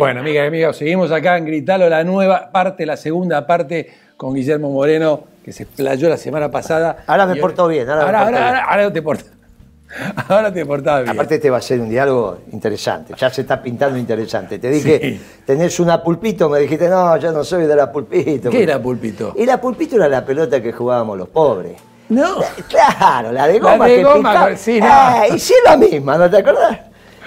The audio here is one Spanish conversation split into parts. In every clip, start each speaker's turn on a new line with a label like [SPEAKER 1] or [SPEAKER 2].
[SPEAKER 1] Bueno, amigas y amigos, seguimos acá en Gritalo, la nueva parte, la segunda parte con Guillermo Moreno, que se explayó la semana pasada.
[SPEAKER 2] Ahora me
[SPEAKER 1] Y
[SPEAKER 2] portó bien, ahora me
[SPEAKER 1] ahora,
[SPEAKER 2] porto
[SPEAKER 1] ahora,
[SPEAKER 2] bien.
[SPEAKER 1] ahora, ahora te portas. Ahora te portás bien.
[SPEAKER 2] Aparte este va a ser un diálogo interesante, ya se está pintando interesante. Te dije,
[SPEAKER 1] Sí.
[SPEAKER 2] tenés una pulpito, me dijiste, no, yo no soy de la pulpito.
[SPEAKER 1] ¿Qué era pulpito?
[SPEAKER 2] Y la pulpito era la pelota que jugábamos los pobres.
[SPEAKER 1] No.
[SPEAKER 2] Claro, la de
[SPEAKER 1] La
[SPEAKER 2] goma
[SPEAKER 1] de
[SPEAKER 2] que
[SPEAKER 1] goma,
[SPEAKER 2] picaba.
[SPEAKER 1] sí, no.
[SPEAKER 2] Ah, y sí la misma, ¿no te acordás?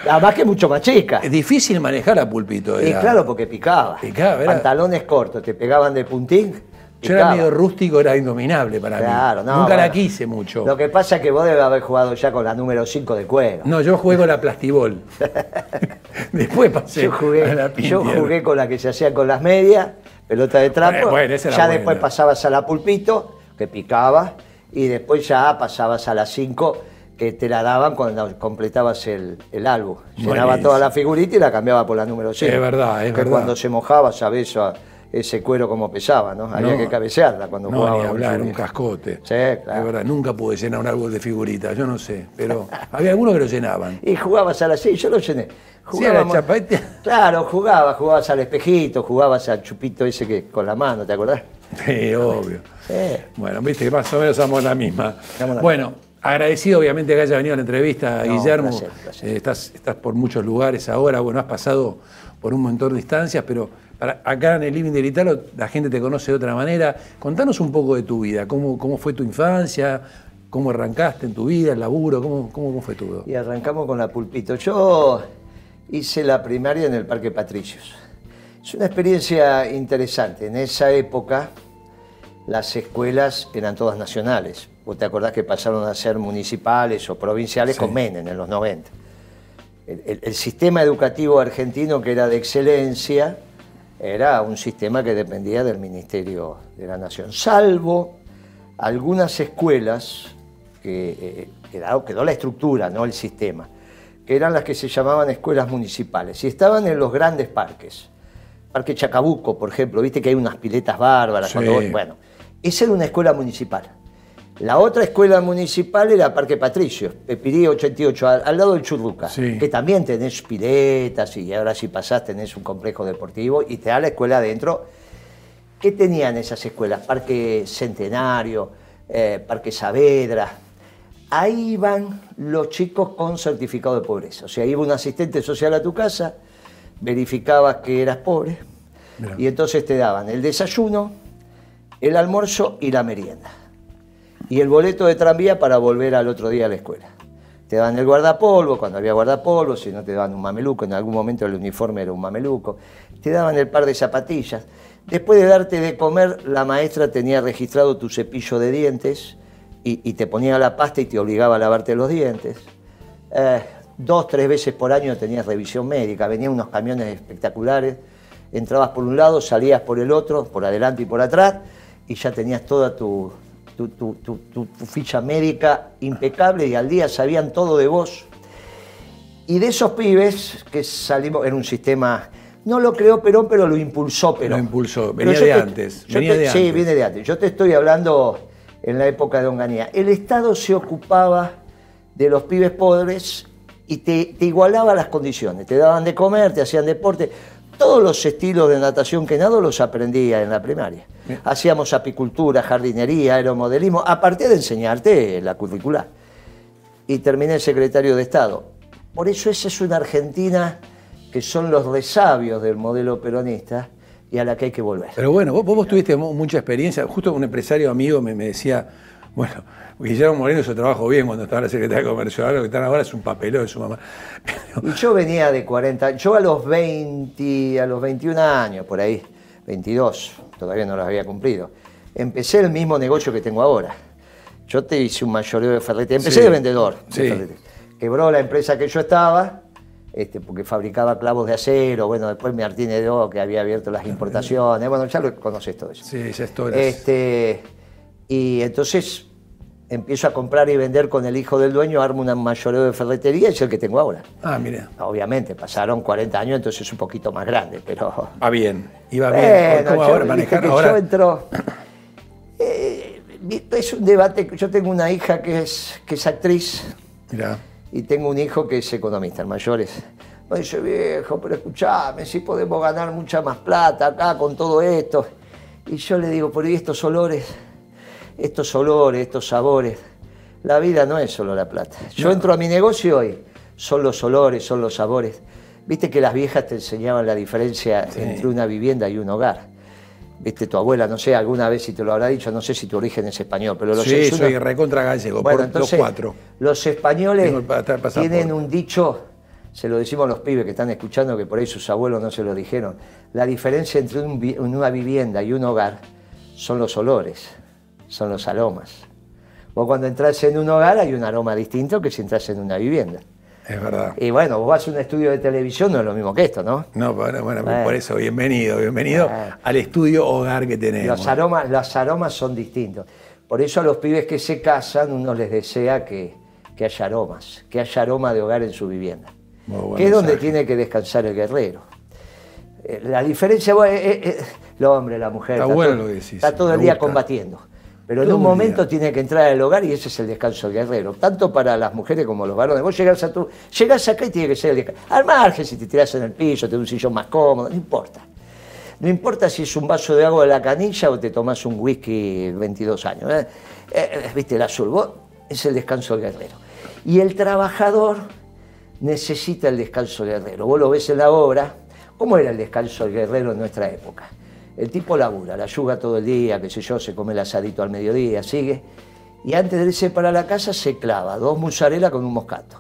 [SPEAKER 2] Nada más que mucho más chica.
[SPEAKER 1] Es difícil manejar a pulpito.
[SPEAKER 2] Y
[SPEAKER 1] era.
[SPEAKER 2] claro, porque picaba.
[SPEAKER 1] Picaba, era-
[SPEAKER 2] Pantalones cortos, te pegaban de puntín.
[SPEAKER 1] Yo era medio rústico, era indominable para
[SPEAKER 2] Claro,
[SPEAKER 1] mí.
[SPEAKER 2] no.
[SPEAKER 1] Nunca la quise mucho.
[SPEAKER 2] Lo que pasa es que vos debes haber jugado ya con la número 5 de cuero.
[SPEAKER 1] No, yo jugué con la plastibol. Después pasé
[SPEAKER 2] Yo jugué,
[SPEAKER 1] a la
[SPEAKER 2] yo jugué con la que se hacía con las medias, pelota de trapo.
[SPEAKER 1] Bueno, bueno, esa era
[SPEAKER 2] ya
[SPEAKER 1] buena.
[SPEAKER 2] después pasabas a la pulpito, que picaba, y después ya pasabas a la 5, que te la daban cuando completabas el, el álbum. Llenaba toda la figurita y la cambiaba por la número 5.
[SPEAKER 1] Es verdad, es
[SPEAKER 2] que
[SPEAKER 1] verdad.
[SPEAKER 2] cuando se mojaba, sabés a- ese cuero como pesaba, ¿no? Había
[SPEAKER 1] No,
[SPEAKER 2] que cabecearla cuando
[SPEAKER 1] No,
[SPEAKER 2] jugaba.
[SPEAKER 1] ni hablar, un cascote.
[SPEAKER 2] Sí, claro.
[SPEAKER 1] Es verdad, nunca pude llenar un árbol de figuritas, yo no sé, pero había algunos que lo llenaban.
[SPEAKER 2] Y jugabas a la 6, yo lo llené.
[SPEAKER 1] Sí, la chapete.
[SPEAKER 2] Claro, jugabas, jugabas al espejito, jugabas al chupito ese que con la mano, ¿te acordás?
[SPEAKER 1] Sí, obvio.
[SPEAKER 2] Sí.
[SPEAKER 1] Bueno, viste que más o menos somos la misma.
[SPEAKER 2] La
[SPEAKER 1] Bueno, agradecido obviamente que haya venido a la entrevista,
[SPEAKER 2] No,
[SPEAKER 1] Guillermo.
[SPEAKER 2] placer, placer.
[SPEAKER 1] Eh, estás, estás por muchos lugares ahora, bueno, has pasado por un montón de instancias, pero para- acá en el Living del Italo la gente te conoce de otra manera. Contanos un poco de tu vida, cómo, cómo fue tu infancia, cómo arrancaste en tu vida, el laburo, cómo, cómo, cómo fue todo.
[SPEAKER 2] Y arrancamos con la pulpito. Yo hice la primaria en el Parque Patricios. Es una experiencia interesante. En esa época las escuelas eran todas nacionales. Vos te acordás que pasaron a ser municipales o provinciales
[SPEAKER 1] Sí.
[SPEAKER 2] con Menem en los 90. El, el- el sistema educativo argentino, que era de excelencia, era un sistema que dependía del Ministerio de la Nación, salvo algunas escuelas que eh, quedó, quedó la estructura, no el sistema, que eran las que se llamaban escuelas municipales y estaban en los grandes parques. Parque Chacabuco, por ejemplo, viste que hay unas piletas bárbaras.
[SPEAKER 1] Sí.
[SPEAKER 2] cuando bueno, esa era una escuela municipal. La otra escuela municipal era Parque Patricio, Pepirí 88, al, al lado del Churruca,
[SPEAKER 1] Sí.
[SPEAKER 2] que también tenés piletas y ahora si pasás tenés un complejo deportivo y te da la escuela adentro. ¿Qué tenían esas escuelas? Parque Centenario, eh, Parque Saavedra. Ahí iban los chicos con certificado de pobreza. O sea, iba un asistente social a tu casa, verificabas que eras pobre
[SPEAKER 1] Mirá.
[SPEAKER 2] y entonces te daban el desayuno, el almuerzo y la merienda. Y el boleto de tranvía para volver al otro día a la escuela. Te daban el guardapolvo, cuando había guardapolvo, si no te daban un mameluco, en algún momento el uniforme era un mameluco. Te daban el par de zapatillas. Después de darte de comer, la maestra tenía registrado tu cepillo de dientes y, y te ponía la pasta y te obligaba a lavarte los dientes. Eh, dos, tres veces por año tenías revisión médica, venían unos camiones espectaculares, entrabas por un lado, salías por el otro, por adelante y por atrás, y ya tenías toda tu, tu, tu- tu- tu- tu ficha médica impecable y al día sabían todo de vos. Y de esos pibes que salimos, era un sistema, no lo creó Perón, pero lo impulsó Perón.
[SPEAKER 1] Lo impulsó, venía de
[SPEAKER 2] te-
[SPEAKER 1] antes, venía
[SPEAKER 2] te-
[SPEAKER 1] de
[SPEAKER 2] sí,
[SPEAKER 1] antes.
[SPEAKER 2] viene de antes. Yo te estoy hablando en la época de Onganía. El Estado se ocupaba de los pibes pobres y te, te igualaba las condiciones. Te daban de comer, te hacían deporte. Todos los estilos de natación que nado los aprendía en la primaria. Hacíamos apicultura, jardinería, aeromodelismo, aparte de enseñarte la curricular. Y terminé secretario de Estado. Por eso esa es una Argentina que son los resabios del modelo peronista y a la que hay que volver.
[SPEAKER 1] Pero bueno, vos, vos tuviste mu- mucha experiencia. Justo un empresario amigo me, me decía, bueno, Guillermo Moreno hizo trabajo bien cuando estaba la Secretaría de Comercio. Ahora lo que están ahora es un papelón de su mamá. Pero-
[SPEAKER 2] Y yo venía de 40, yo a los 20, a los 21 años, por ahí, 22, todavía no los había cumplido, empecé el mismo negocio que tengo ahora. Yo te hice un mayoreo de ferretería, empecé
[SPEAKER 1] Sí,
[SPEAKER 2] de vendedor. de
[SPEAKER 1] sí.
[SPEAKER 2] ferretería. Quebró la empresa que yo estaba, este, porque fabricaba clavos de acero, bueno, después Martínez Do, que había abierto las importaciones, bueno, ya lo conoces todo eso.
[SPEAKER 1] sí, esa historia.
[SPEAKER 2] Este, y entonces empiezo a comprar y vender con el hijo del dueño, armo un mayoreo de ferretería y es el que tengo ahora.
[SPEAKER 1] Ah, mira.
[SPEAKER 2] Obviamente, pasaron 40 años, entonces es un poquito más grande, pero...
[SPEAKER 1] Va bien, iba bien.
[SPEAKER 2] Bueno,
[SPEAKER 1] ¿Cómo
[SPEAKER 2] yo,
[SPEAKER 1] ahora manejar?
[SPEAKER 2] que
[SPEAKER 1] Ahora,
[SPEAKER 2] yo entro... Eh, es un debate, yo tengo una hija que es, que es actriz
[SPEAKER 1] mirá,
[SPEAKER 2] y tengo un hijo que es economista, el mayor es Me dice, viejo, pero escuchame, si podemos ganar mucha más plata acá con todo esto. Y yo le digo, pero ¿y estos olores? Estos olores, estos sabores. La vida no es solo la plata. Yo entro a mi negocio hoy, son los olores, son los sabores. Viste que las viejas te enseñaban la diferencia entre una vivienda y un hogar. Viste, tu abuela, no sé, alguna vez si te lo habrá dicho, no sé si tu origen es español, pero los
[SPEAKER 1] Sí, soy recontra gallego,
[SPEAKER 2] bueno, por los cuatro. Los españoles tienen un dicho, se lo decimos a los pibes que están escuchando, que por ahí sus abuelos no se lo dijeron. La diferencia entre una vivienda y un hogar son los olores, son los aromas. Vos cuando entras en un hogar hay un aroma distinto que si entras en una vivienda.
[SPEAKER 1] Es verdad.
[SPEAKER 2] Y bueno, vos vas a un estudio de televisión, no es lo mismo que esto, ¿no?
[SPEAKER 1] No, bueno, bueno, por eso, bienvenido, bienvenido al estudio hogar que tenemos.
[SPEAKER 2] Los aromas, los aromas son distintos. Por eso a los pibes que se casan, uno les desea que, que haya aromas, que haya aroma de hogar en su vivienda. que es donde tiene que descansar el guerrero. Eh, la diferencia, bueno, eh, eh, el hombre, la mujer,
[SPEAKER 1] está, todo, lo decís,
[SPEAKER 2] está todo el día combatiendo. Pero en un momento tiene que entrar al hogar y ese es el descanso guerrero, tanto para las mujeres como los varones. Vos llegás, a tu, llegás acá y tiene que ser el descanso. Al margen, si te tirás en el piso, te un sillón más cómodo, no importa. No importa si es un vaso de agua de la canilla o te tomás un whisky 22 años. ¿eh? Eh, eh, ¿Viste el azul? Vos, es el descanso guerrero. Y el trabajador necesita el descanso guerrero. Vos lo ves en la obra. ¿Cómo era el descanso guerrero en nuestra época? El tipo labura, la yuga todo el día, qué sé yo, se come el asadito al mediodía, sigue. Y antes de irse para la casa se clava dos mozzarella con un moscato.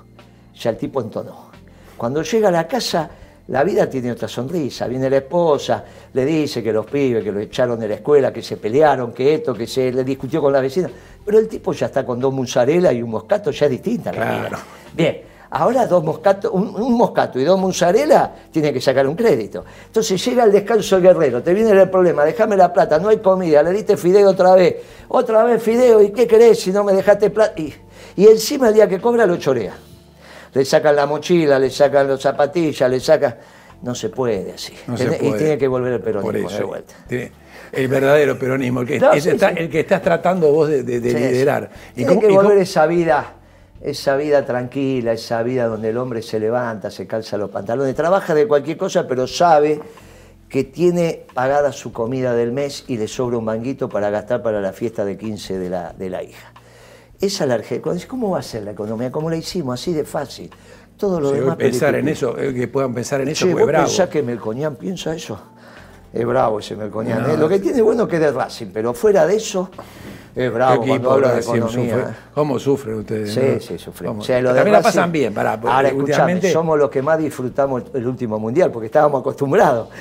[SPEAKER 2] Ya el tipo entonó. Cuando llega a la casa, la vida tiene otra sonrisa. Viene la esposa, le dice que los pibes, que lo echaron de la escuela, que se pelearon, que esto, que se le discutió con la vecina. Pero el tipo ya está con dos mozzarella y un moscato, ya es distinta la vida. Bien. Ahora dos moscato, un, moscato y dos mozzarella tiene que sacar un crédito. Entonces llega el descanso el guerrero, te viene el problema, déjame la plata, no hay comida, le diste fideo otra vez, otra vez fideo, ¿y qué querés si no me dejaste plata? Y, encima el día que cobra lo chorea. Le sacan la mochila, le sacan las zapatillas, le sacan... No se puede así. Y tiene que volver el peronismo de vuelta.
[SPEAKER 1] el verdadero peronismo, el que, el que estás tratando vos de, liderar.
[SPEAKER 2] Tiene que volver esa vida esa vida tranquila, esa vida donde el hombre se levanta, se calza los pantalones, trabaja de cualquier cosa, pero sabe que tiene pagada su comida del mes y le sobra un manguito para gastar para la fiesta de 15 de la, de la hija. Esa la Argentina. ¿Cómo va a ser la economía? ¿Cómo la hicimos? Así de fácil. Todo lo demás.
[SPEAKER 1] Pensar en eso, eh, que puedan pensar en eso, fue bravo.
[SPEAKER 2] que Melcoñán piensa eso? Es bravo ese Melcoñán. ¿eh? Lo que tiene bueno que es de Racing, pero fuera de eso, es bravo cuando habla de economía.
[SPEAKER 1] ¿Cómo sufren ustedes?
[SPEAKER 2] Sí, sí, sufren.
[SPEAKER 1] También la pasan bien. Para,
[SPEAKER 2] Ahora, últimamente... somos los que más disfrutamos el último mundial, porque estábamos acostumbrados.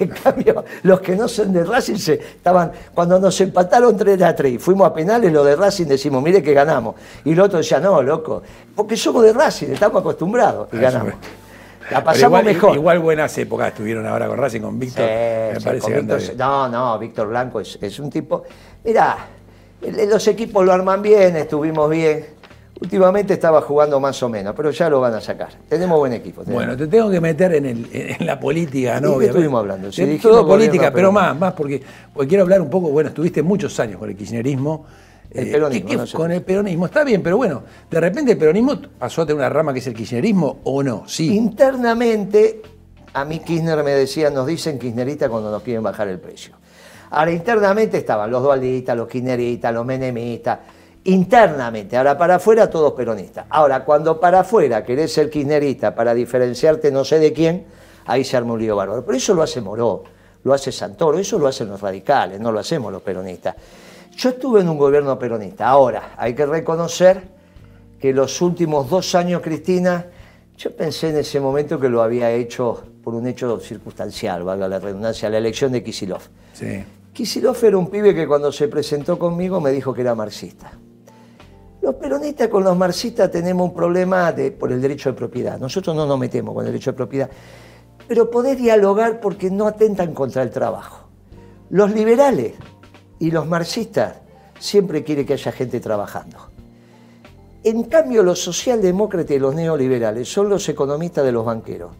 [SPEAKER 2] En cambio, los que no son de Racing se estaban. Cuando nos empataron 3 a 3 y fuimos a penales, los de Racing decimos, mire que ganamos. Y el otro decía, no, loco, porque somos de Racing, estamos acostumbrados y ganamos. La pasamos mejor.
[SPEAKER 1] Igual buenas épocas estuvieron ahora con Racing, con Víctor. me parece
[SPEAKER 2] no, no, Víctor Blanco es, es un tipo. Mira, los equipos lo arman bien, estuvimos bien. Últimamente estaba jugando más o menos, pero ya lo van a sacar. Tenemos buen equipo.
[SPEAKER 1] Bueno, te tengo que meter en, la política, ¿no?
[SPEAKER 2] ¿De estuvimos hablando?
[SPEAKER 1] todo política, pero, más, más porque, quiero hablar un poco, bueno, estuviste muchos años con el kirchnerismo.
[SPEAKER 2] El peronismo.
[SPEAKER 1] Eh, con el peronismo, está bien, pero bueno, de repente el peronismo pasó a tener una rama que es el kirchnerismo o no, sí.
[SPEAKER 2] Internamente, a mí Kirchner me decía, nos dicen kirchneristas cuando nos quieren bajar el precio. Ahora, internamente estaban los dualistas, los kirchneristas, los menemistas, internamente. Ahora, para afuera, todos peronistas. Ahora, cuando para afuera querés ser kirchnerista para diferenciarte no sé de quién, ahí se arma un lío bárbaro. Pero eso lo hace Moró, lo hace Santoro, eso lo hacen los radicales, no lo hacemos los peronistas. Yo estuve en un gobierno peronista. Ahora, hay que reconocer que los últimos dos años, Cristina, yo pensé en ese momento que lo había hecho por un hecho circunstancial, valga la redundancia, la elección de Kisilov.
[SPEAKER 1] Sí.
[SPEAKER 2] Kisilov era un pibe que cuando se presentó conmigo me dijo que era marxista. Los peronistas con los marxistas tenemos un problema de, por el derecho de propiedad. Nosotros no nos metemos con el derecho de propiedad, pero podés dialogar porque no atentan contra el trabajo. Los liberales y los marxistas siempre quieren que haya gente trabajando. En cambio, los socialdemócratas y los neoliberales son los economistas de los banqueros.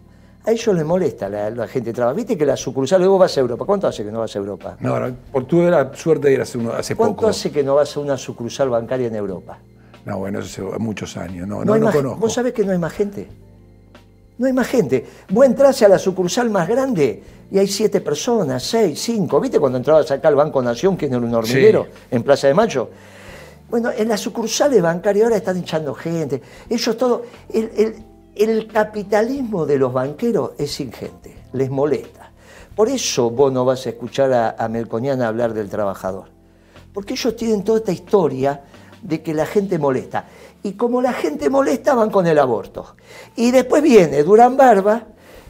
[SPEAKER 2] A ellos les molesta la, la gente trabaja. Viste que la sucursal, luego vas a Europa. ¿Cuánto hace que no vas a Europa?
[SPEAKER 1] No, por tuve la suerte de ir hace, hace
[SPEAKER 2] poco. ¿Cuánto hace que no vas a una sucursal bancaria en Europa?
[SPEAKER 1] No, bueno, eso hace muchos años. No, no, no, conozco.
[SPEAKER 2] ¿Vos sabés que no hay más gente? No hay más gente. Vos entras a la sucursal más grande y hay siete personas, seis, cinco. ¿Viste cuando entrabas acá al Banco Nación, que es un hormiguero, en Plaza de Mayo? Bueno, en las sucursales bancarias ahora están echando gente. Ellos todo. El, capitalismo de los banqueros es sin gente, les molesta. Por eso vos no vas a escuchar a, a Melconiana hablar del trabajador. Porque ellos tienen toda esta historia de que la gente molesta. Y como la gente molesta, van con el aborto. Y después viene Durán Barba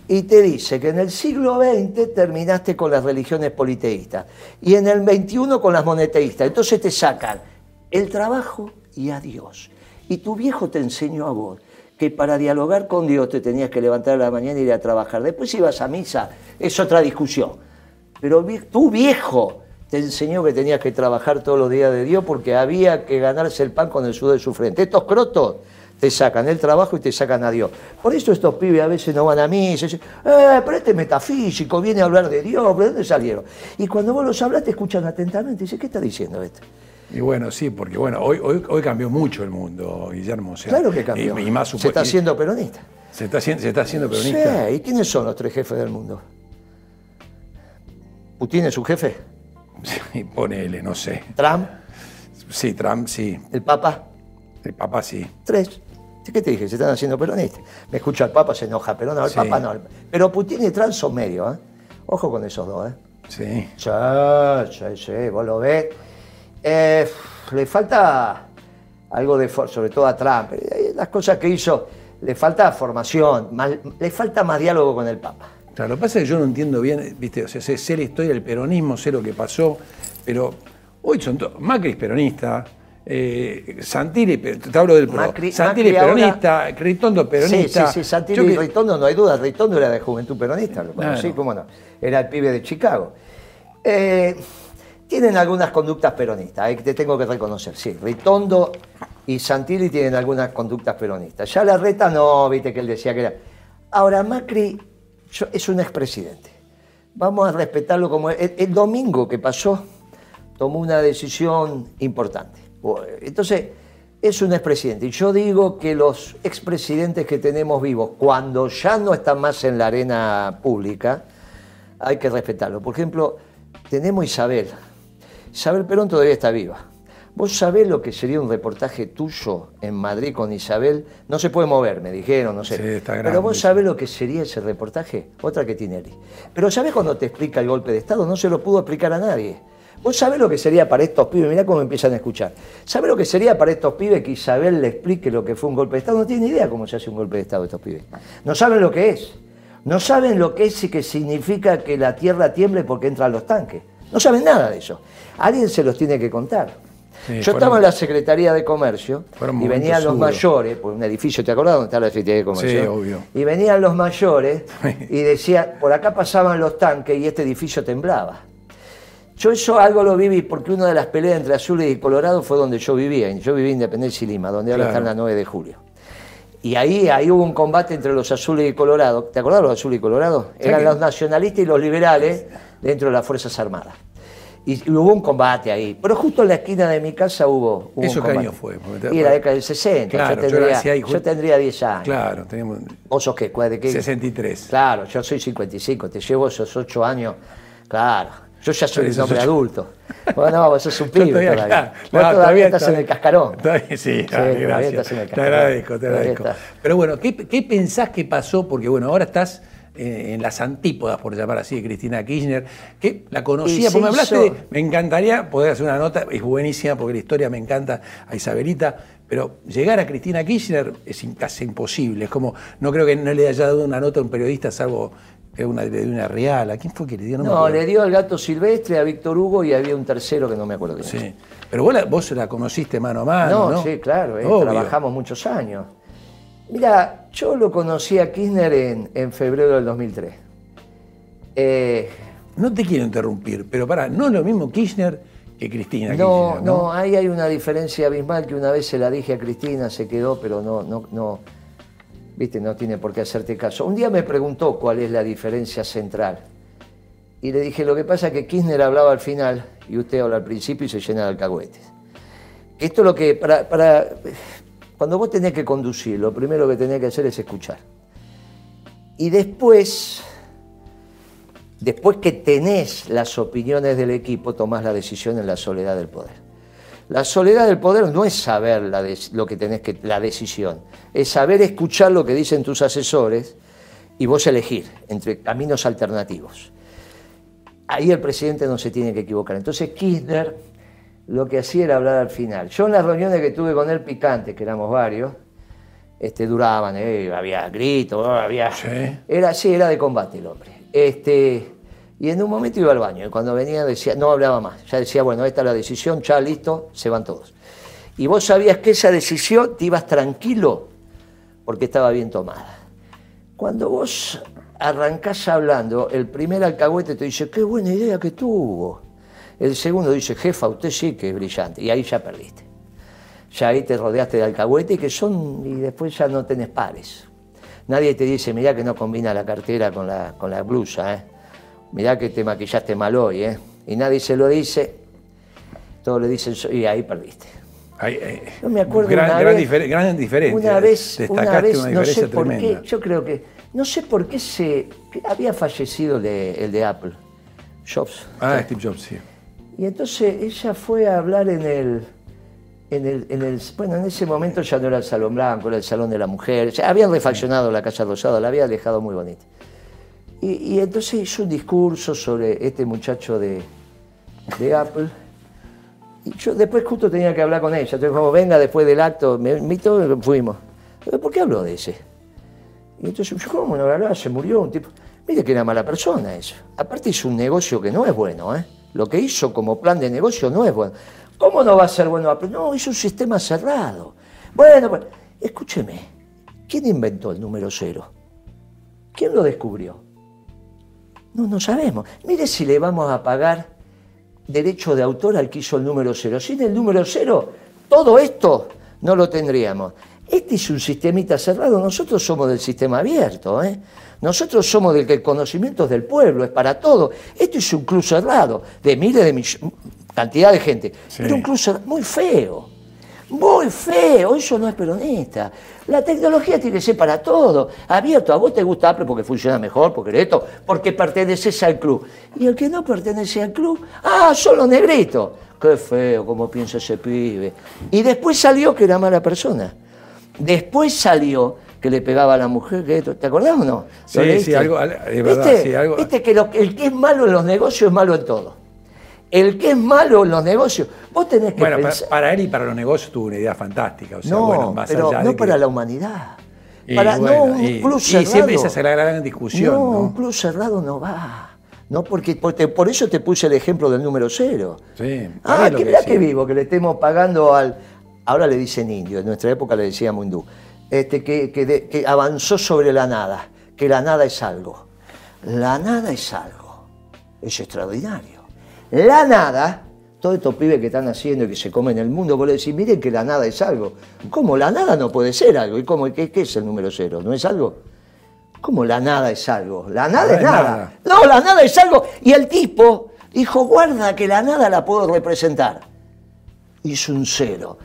[SPEAKER 2] y te dice que en el siglo XX terminaste con las religiones politeístas y en el XXI con las moneteístas. Entonces te sacan el trabajo y a Dios. Y tu viejo te enseñó a vos que para dialogar con Dios te tenías que levantar a la mañana y ir a trabajar. Después ibas a misa, es otra discusión. Pero tu viejo te enseñó que tenías que trabajar todos los días de Dios porque había que ganarse el pan con el sudor de su frente. Estos crotos te sacan el trabajo y te sacan a Dios. Por eso estos pibes a veces no van a mí dicen, eh, pero este es metafísico, viene a hablar de Dios, ¿de dónde salieron? Y cuando vos los hablas te escuchan atentamente y dicen, ¿qué está diciendo este?
[SPEAKER 1] Y bueno, sí, porque bueno, hoy, hoy, cambió mucho el mundo, Guillermo.
[SPEAKER 2] claro que cambió. se está haciendo peronista.
[SPEAKER 1] Se está, se está haciendo peronista.
[SPEAKER 2] Sí, ¿y quiénes son los tres jefes del mundo? ¿Putin es su jefe?
[SPEAKER 1] Sí, ponele, no sé.
[SPEAKER 2] ¿Trump?
[SPEAKER 1] Sí, Trump, sí.
[SPEAKER 2] ¿El Papa?
[SPEAKER 1] El Papa, sí.
[SPEAKER 2] Tres. ¿Qué te dije? Se están haciendo peronistas. Me escucha el Papa, se enoja, pero no, el Papa no. Pero Putin y Trump son medio, ¿eh? Ojo con esos dos, ¿eh?
[SPEAKER 1] Sí.
[SPEAKER 2] Sí, sí, sí, vos lo ves. Eh, le falta algo de, sobre todo a Trump, eh, las cosas que hizo, le falta formación, le falta más diálogo con el Papa.
[SPEAKER 1] Claro, lo que pasa es que yo no entiendo bien, viste, o sea, sé, la historia del peronismo, sé lo que pasó, pero hoy son todos. Macri es peronista, eh, Santilli, te hablo del
[SPEAKER 2] Macri,
[SPEAKER 1] Santilli es peronista, Ritondo peronista.
[SPEAKER 2] Sí, sí, sí, Santilli y Ritondo no hay duda, Ritondo era de Juventud Peronista, lo conocí, cómo no, era el pibe de Chicago. Eh, tienen algunas conductas peronistas, eh, te tengo que reconocer, sí, Ritondo y Santilli tienen algunas conductas peronistas. Ya la reta no, viste que él decía que era. Ahora, Macri es un expresidente. Vamos a respetarlo como... El, domingo que pasó tomó una decisión importante. Entonces, es un expresidente. Y yo digo que los expresidentes que tenemos vivos, cuando ya no están más en la arena pública, hay que respetarlo. Por ejemplo, tenemos Isabel. Isabel Perón todavía está viva. ¿Vos sabés lo que sería un reportaje tuyo en Madrid con Isabel? No se puede mover, me dijeron, no sé.
[SPEAKER 1] Sí, está
[SPEAKER 2] Pero vos sabés lo que sería ese reportaje? Otra que tiene él. Pero ¿sabés cuando te explica el golpe de Estado? No se lo pudo explicar a nadie. ¿Vos sabés lo que sería para estos pibes? Mirá cómo empiezan a escuchar. ¿Sabés lo que sería para estos pibes que Isabel le explique lo que fue un golpe de Estado? No tienen idea cómo se hace un golpe de Estado estos pibes. No saben lo que es. No saben lo que es y que significa que la tierra tiemble porque entran los tanques. No saben nada de eso. Alguien se los tiene que contar. Yo estaba en la Secretaría de Comercio y venían los mayores, por un edificio, ¿te acordás dónde está la Secretaría de Comercio?
[SPEAKER 1] Sí, obvio.
[SPEAKER 2] Y venían los mayores y decían, por acá pasaban los tanques y este edificio temblaba. Yo eso algo lo viví porque una de las peleas entre Azules y Colorado fue donde yo vivía. Yo vivía en Independencia y Lima, donde ahora está la 9 de julio. Y ahí, ahí hubo un combate entre los azules y Colorado. ¿Te acordás los azules y Colorado? Eran los nacionalistas y los liberales dentro de las Fuerzas Armadas. Y, hubo un combate ahí. Pero justo en la esquina de mi casa hubo, un
[SPEAKER 1] ¿Eso
[SPEAKER 2] qué
[SPEAKER 1] año fue?
[SPEAKER 2] Y la década del 60.
[SPEAKER 1] Claro,
[SPEAKER 2] yo, tendría, yo, tendría 10 años.
[SPEAKER 1] Claro, tenemos...
[SPEAKER 2] ¿Vos sos qué? ¿De qué?
[SPEAKER 1] 63.
[SPEAKER 2] Claro, yo soy 55, te llevo esos 8 años. Claro, yo ya soy un hombre adulto. Bueno, vos sos un pibe todavía. Vos todavía, estás en el cascarón.
[SPEAKER 1] sí, sí gracias. Te agradezco, te agradezco. Pero bueno, ¿qué, ¿qué pensás que pasó? Porque bueno, ahora estás en las antípodas, por llamar así, de Cristina Kirchner, que la conocía, porque me hablaste, me encantaría poder hacer una nota, es buenísima porque la historia me encanta a Isabelita, pero llegar a Cristina Kirchner es casi imposible, es como, no creo que no le haya dado una nota a un periodista, salvo que una, de una real, ¿a quién fue que le dio?
[SPEAKER 2] No, le dio al gato silvestre, a Víctor Hugo y había un tercero que no me acuerdo quién
[SPEAKER 1] Sí, pero vos la, vos la conociste mano a mano, ¿no?
[SPEAKER 2] sí, claro, eh, trabajamos muchos años. Mira, yo lo conocí a Kirchner en, febrero del 2003.
[SPEAKER 1] Eh, no te quiero interrumpir, pero para, no es lo mismo Kirchner que Cristina.
[SPEAKER 2] No,
[SPEAKER 1] Kirchner,
[SPEAKER 2] ¿no? no, ahí hay una diferencia abismal que una vez se la dije a Cristina, se quedó, pero no, no, no, viste, no tiene por qué hacerte caso. Un día me preguntó cuál es la diferencia central. Y le dije, lo que pasa es que Kirchner hablaba al final y usted habla al principio y se llena de alcahuetes. Esto es lo que, para cuando vos tenés que conducir, lo primero que tenés que hacer es escuchar. Y después, después que tenés las opiniones del equipo, tomás la decisión en la soledad del poder. La soledad del poder no es saber la lo que tenés que, la decisión, es saber escuchar lo que dicen tus asesores y vos elegir entre caminos alternativos. Ahí el presidente no se tiene que equivocar. Entonces Kirchner lo que hacía era hablar al final. Yo en las reuniones que tuve con él picantes, que éramos varios, este, duraban, eh, había gritos, había... Era, sí, era de combate el hombre. Este, y en un momento iba al baño, y cuando venía decía, no hablaba más, ya decía, bueno, esta es la decisión, ya listo, se van todos. Y vos sabías que esa decisión te ibas tranquilo porque estaba bien tomada. Cuando vos arrancás hablando, el primer alcahuete te dice, qué buena idea que tuvo. El segundo dice, jefa, usted sí que es brillante. Y ahí ya perdiste. Ya ahí te rodeaste de alcahuete que son, y después ya no tenés pares. Nadie te dice, mirá que no combina la cartera con la, con la blusa, ¿eh? mirá que te maquillaste mal hoy, ¿eh? y nadie se lo dice, todos le dicen, y ahí perdiste.
[SPEAKER 1] no me acuerdo gran, una gran, vez, gran diferencia.
[SPEAKER 2] Una vez, una vez no sé por qué, yo creo que, no sé por qué se, había fallecido el de, el de Apple, Jobs.
[SPEAKER 1] Ah, Steve Jobs, sí.
[SPEAKER 2] Y entonces ella fue a hablar en el, en el, en el, bueno, en ese momento ya no era el Salón Blanco, era el Salón de la Mujer, ya habían refaccionado la Casa Rosada, la había dejado muy bonita. Y, entonces hizo un discurso sobre este muchacho de, de Apple. Y yo después justo tenía que hablar con ella. Entonces, como venga después del acto, me invitó, fuimos. ¿Por qué habló de ese? Y entonces, yo, ¿cómo no hablaba? Se murió un tipo. Mire que era mala persona eso. Aparte es un negocio que no es bueno, ¿eh? Lo que hizo como plan de negocio no es bueno. ¿Cómo no va a ser bueno? No, es un sistema cerrado. Bueno, bueno, escúcheme. ¿Quién inventó el número cero? ¿Quién lo descubrió? No, no sabemos. Mire si le vamos a pagar derecho de autor al que hizo el número cero. Sin el número cero, todo esto no lo tendríamos. Este es un sistemita cerrado, nosotros somos del sistema abierto. ¿eh? Nosotros somos del que el conocimiento es del pueblo, es para todo. Esto es un club cerrado, de miles de millones, cantidad de gente. Pero un club cerrado, muy feo. Muy feo, eso no es peronista. La tecnología tiene que ser para todo, abierto. A vos te gusta Apple porque funciona mejor, porque esto, porque perteneces al club. Y el que no pertenece al club, ah, solo negrito. Qué feo, como piensa ese pibe. Y después salió que era mala persona. Después salió que le pegaba a la mujer, que ¿te acordás o no?
[SPEAKER 1] Sí, sí, algo, es verdad, sí, algo.
[SPEAKER 2] ¿Viste que el que es malo en los negocios es malo en todo? El que es malo en los negocios, vos tenés que
[SPEAKER 1] bueno, Para, él y para los negocios tuvo una idea fantástica. O sea,
[SPEAKER 2] no,
[SPEAKER 1] bueno,
[SPEAKER 2] más pero no para la humanidad. para, no un club cerrado. Y
[SPEAKER 1] siempre esa será la gran discusión. No,
[SPEAKER 2] un club cerrado no va. No, porque, por eso te puse el ejemplo del número cero.
[SPEAKER 1] Sí.
[SPEAKER 2] Ah, que mirá que vivo, que le estemos pagando al. Ahora le dicen indio, en nuestra época le decíamos hindú. Este, que, que avanzó sobre la nada, que la nada es algo. La nada es algo. Es extraordinario. La nada, todos estos pibes que están haciendo y que se comen el mundo, vos le decís, miren que la nada es algo. ¿Cómo? La nada no puede ser algo. ¿Y cómo? ¿Qué, qué es el número cero? ¿No es algo? ¿Cómo la nada es algo? La nada, es nada. No, la nada es algo. Y el tipo dijo, guarda que la nada la puedo representar. Hizo un cero.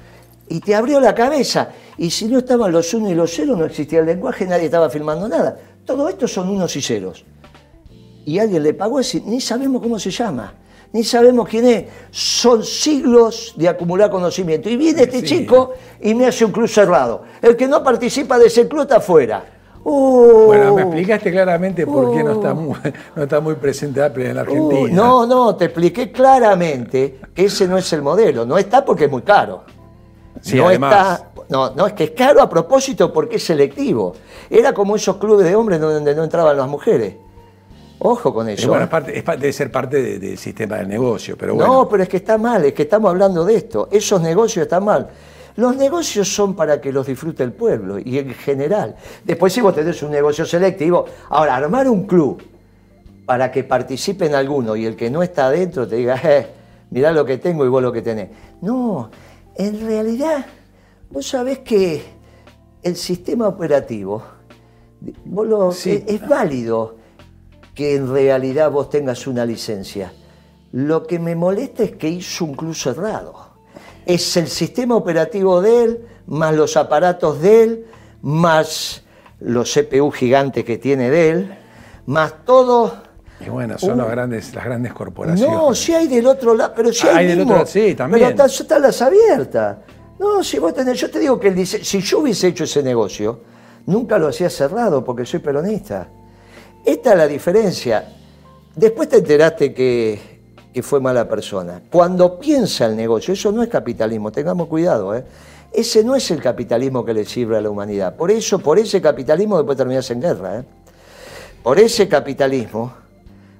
[SPEAKER 2] Y te abrió la cabeza. Y si no estaban los unos y los ceros, no existía el lenguaje, nadie estaba filmando nada. Todo esto son unos y ceros. Y alguien le pagó así, ni sabemos cómo se llama ni sabemos quién es. Son siglos de acumular conocimiento. Y viene este chico y me hace un club cerrado. El que no participa de ese club está afuera.
[SPEAKER 1] bueno, me explicaste claramente por qué no está, muy, no está muy presente Apple en la Argentina.
[SPEAKER 2] no, no, te expliqué claramente que ese no es el modelo. No está porque es muy caro.
[SPEAKER 1] Sí, no está,
[SPEAKER 2] no, no, es que es caro a propósito porque es selectivo. Era como esos clubes de hombres donde no entraban las mujeres. Ojo con eso.
[SPEAKER 1] Bueno, es debe ser parte del sistema del negocio, pero bueno.
[SPEAKER 2] No, pero es que está mal, es que estamos hablando de esto. Esos negocios están mal. Los negocios son para que los disfrute el pueblo y en general. Después si vos tenés un negocio selectivo, ahora armar un club para que participen algunos y el que no está adentro te diga, eh, mirá lo que tengo y vos lo que tenés. No, en realidad vos sabés que el sistema operativo vos es válido que en realidad vos tengas una licencia. Lo que me molesta es que hizo un club cerrado. Es el sistema operativo de él, más los aparatos de él, más los CPU gigantes que tiene de él, más todo
[SPEAKER 1] y bueno, son las grandes, las grandes corporaciones.
[SPEAKER 2] No, si hay del otro lado, pero si
[SPEAKER 1] Ah,
[SPEAKER 2] hay,
[SPEAKER 1] hay del otro- sí, también.
[SPEAKER 2] Pero están, están las abiertas. No, si vos tenés, yo te digo que el si yo hubiese hecho ese negocio, nunca lo hacía cerrado porque soy peronista. Esta es la diferencia. Después te enteraste que, que fue mala persona. Cuando piensa el negocio, eso no es capitalismo, tengamos cuidado, ¿eh? Ese no es el capitalismo que le sirve a la humanidad. Por eso, por ese capitalismo después terminas en guerra, ¿eh? Por ese capitalismo,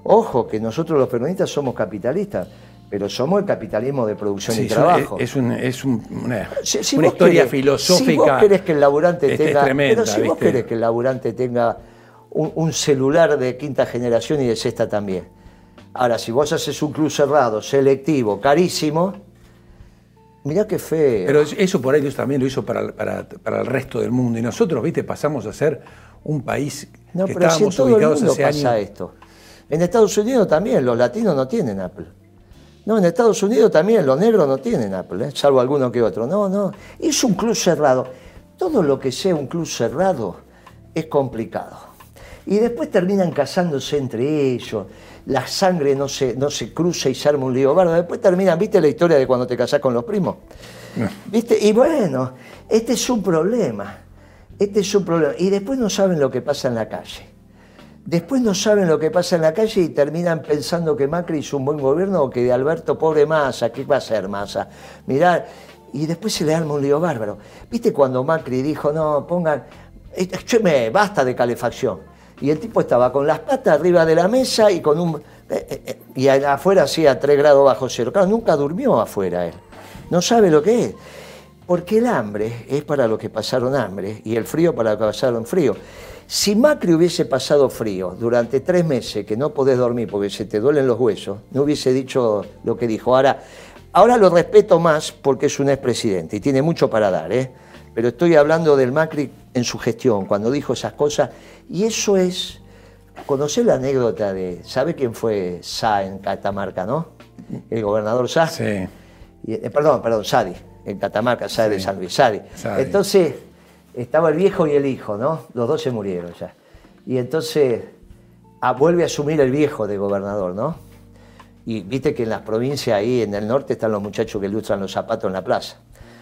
[SPEAKER 2] ojo que nosotros los peronistas somos capitalistas, pero somos el capitalismo de producción
[SPEAKER 1] Sí,
[SPEAKER 2] y trabajo.
[SPEAKER 1] Es, un- es un- una,
[SPEAKER 2] Si- si
[SPEAKER 1] una historia
[SPEAKER 2] querés-
[SPEAKER 1] filosófica.
[SPEAKER 2] Si vos querés que el laburante
[SPEAKER 1] este,
[SPEAKER 2] tenga.
[SPEAKER 1] tremenda,
[SPEAKER 2] pero si vos
[SPEAKER 1] ¿viste?
[SPEAKER 2] querés que el laburante tenga un, un celular de quinta generación y de sexta también. Ahora, si vos haces un club cerrado, selectivo, carísimo, mirá qué feo.
[SPEAKER 1] Pero eso por ahí Dios también lo hizo para, para- para el resto del mundo. Y nosotros, viste, pasamos a ser un país
[SPEAKER 2] no,
[SPEAKER 1] que
[SPEAKER 2] pero si en
[SPEAKER 1] estábamos
[SPEAKER 2] todo el
[SPEAKER 1] ubicados
[SPEAKER 2] mundo
[SPEAKER 1] hace
[SPEAKER 2] pasa
[SPEAKER 1] años.
[SPEAKER 2] esto. En Estados Unidos también, los latinos no tienen Apple. No, en Estados Unidos también los negros no tienen Apple, ¿eh? salvo alguno que otro. No, no. Es un club cerrado. Todo lo que sea un club cerrado es complicado. Y después terminan casándose entre ellos. La sangre no se, no se cruza y se arma un lío bardo. Después terminan, ¿viste la historia de cuando te casás con los primos? ¿Viste? Y bueno, este es un problema. Este es un problema. Y después no saben lo que pasa en la calle. Después no saben lo que pasa en la calle y terminan pensando que Macri hizo un buen gobierno o que de Alberto pobre Massa, ¿qué va a hacer Massa? Mirá, y después se le arma un lío bárbaro. ¿Viste cuando Macri dijo, no, pongan, eh, cheme, basta de calefacción? Y el tipo estaba con las patas arriba de la mesa y con un... eh, eh, eh, y afuera hacía 3 grados bajo cero. Claro, nunca durmió afuera él. No sabe lo que es. Porque el hambre es para los que pasaron hambre y el frío para los que pasaron frío. Si Macri hubiese pasado frío durante tres meses, que no podés dormir porque se te duelen los huesos, no hubiese dicho lo que dijo. Ahora, ahora lo respeto más porque es un expresidente y tiene mucho para dar, ¿eh? Pero estoy hablando del Macri en su gestión, cuando dijo esas cosas. Y eso es. ¿Conocés la anécdota de. ¿Sabe quién fue Sá en Catamarca, no? El gobernador Sá.
[SPEAKER 1] Sí.
[SPEAKER 2] Y, eh, perdón, perdón, Sadi, en Catamarca, Sadi de San Luis, Sadi.
[SPEAKER 1] Sadi.
[SPEAKER 2] Entonces, estaba el viejo y el hijo, ¿no? Los dos se murieron ya. Y entonces ah, vuelve a asumir el viejo de gobernador, ¿no? Y viste que en las provincias ahí en el norte están los muchachos que ilustran los zapatos en la plaza.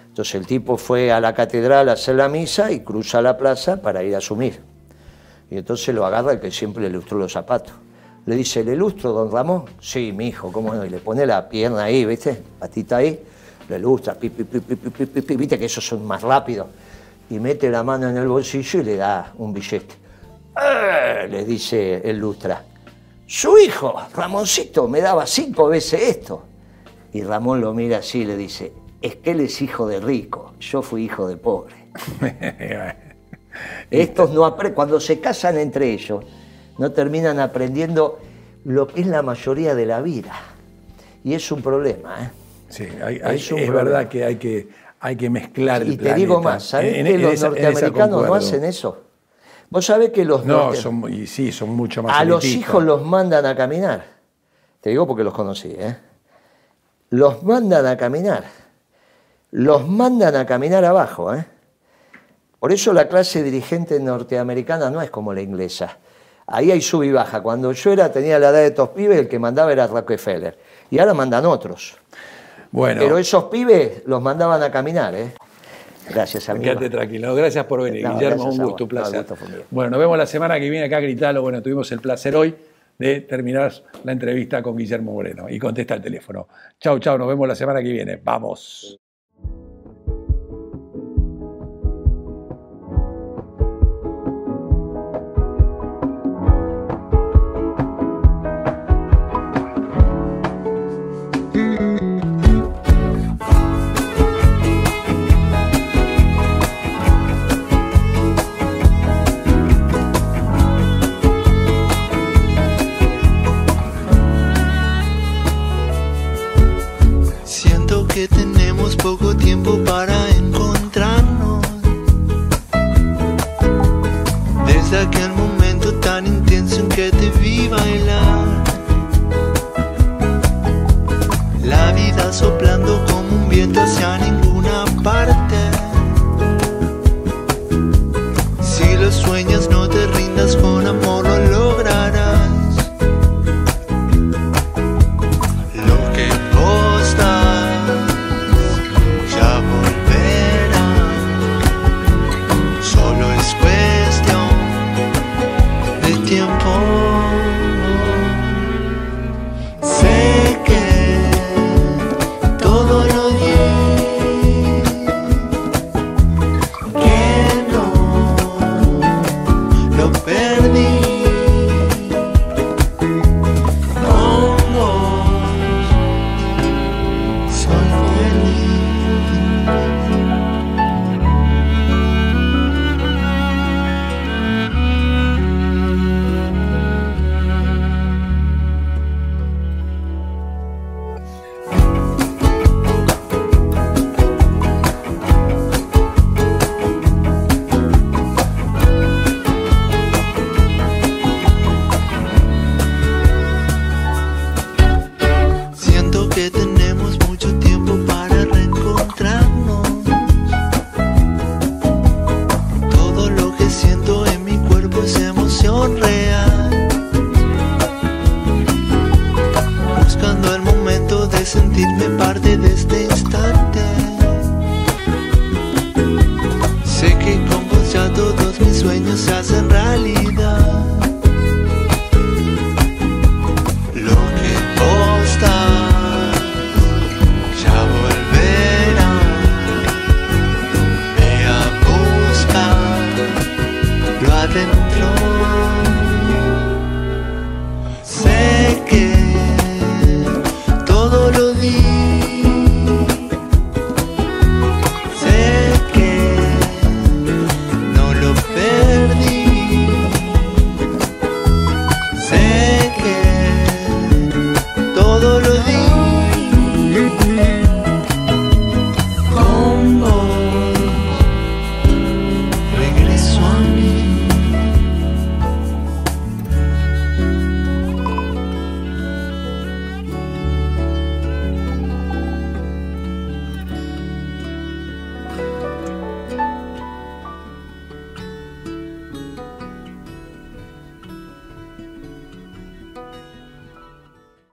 [SPEAKER 2] Entonces el tipo fue a la catedral a hacer la misa y cruza la plaza para ir a asumir. Y entonces lo agarra el que siempre le ilustró los zapatos. Le dice, ¿le ilustro, don Ramón? Sí, mi hijo, ¿cómo no? Y le pone la pierna ahí, ¿viste? Patita ahí, le ilustra, pi, pi, pi, pi, pi, pi, pi, viste que esos son más rápidos y mete la mano en el bolsillo y le da un billete. ¡Eh! Le dice el lustra. Su hijo, Ramoncito, me daba cinco veces esto. Y Ramón lo mira así y le dice, es que él es hijo de rico, yo fui hijo de pobre. Estos no apre- cuando se casan entre ellos, no terminan aprendiendo lo que es la mayoría de la vida. Y es un problema, ¿eh?
[SPEAKER 1] Sí, hay- hay-
[SPEAKER 2] Es un
[SPEAKER 1] es
[SPEAKER 2] problema.
[SPEAKER 1] verdad que hay que, hay que mezclar el
[SPEAKER 2] Y te digo más, ¿sabés
[SPEAKER 1] En-
[SPEAKER 2] que
[SPEAKER 1] en
[SPEAKER 2] los
[SPEAKER 1] esa-
[SPEAKER 2] norteamericanos no hacen eso? Vos sabés que los
[SPEAKER 1] No,
[SPEAKER 2] norte-
[SPEAKER 1] son, muy- sí, son mucho más
[SPEAKER 2] a los hijos los mandan a caminar. Te digo porque los conocí, ¿eh? Los mandan a caminar. Los mandan a caminar abajo, ¿eh? Por eso la clase dirigente norteamericana no es como la inglesa. Ahí hay sub y baja. Cuando yo era, tenía la edad de estos pibes, el que mandaba era Rockefeller. Y ahora mandan otros.
[SPEAKER 1] Bueno,
[SPEAKER 2] Pero esos pibes los mandaban a caminar, ¿eh? Gracias, amigo.
[SPEAKER 1] quédate tranquilo. Gracias por venir,
[SPEAKER 2] No,
[SPEAKER 1] Guillermo. Un gusto, un.
[SPEAKER 2] No,
[SPEAKER 1] placer.
[SPEAKER 2] gusto
[SPEAKER 1] bueno, nos vemos la semana que viene acá, Gritalo. Bueno, tuvimos el placer hoy de terminar la entrevista con Guillermo Moreno y contesta el teléfono. Chau, chau, nos vemos la semana que viene. Vamos.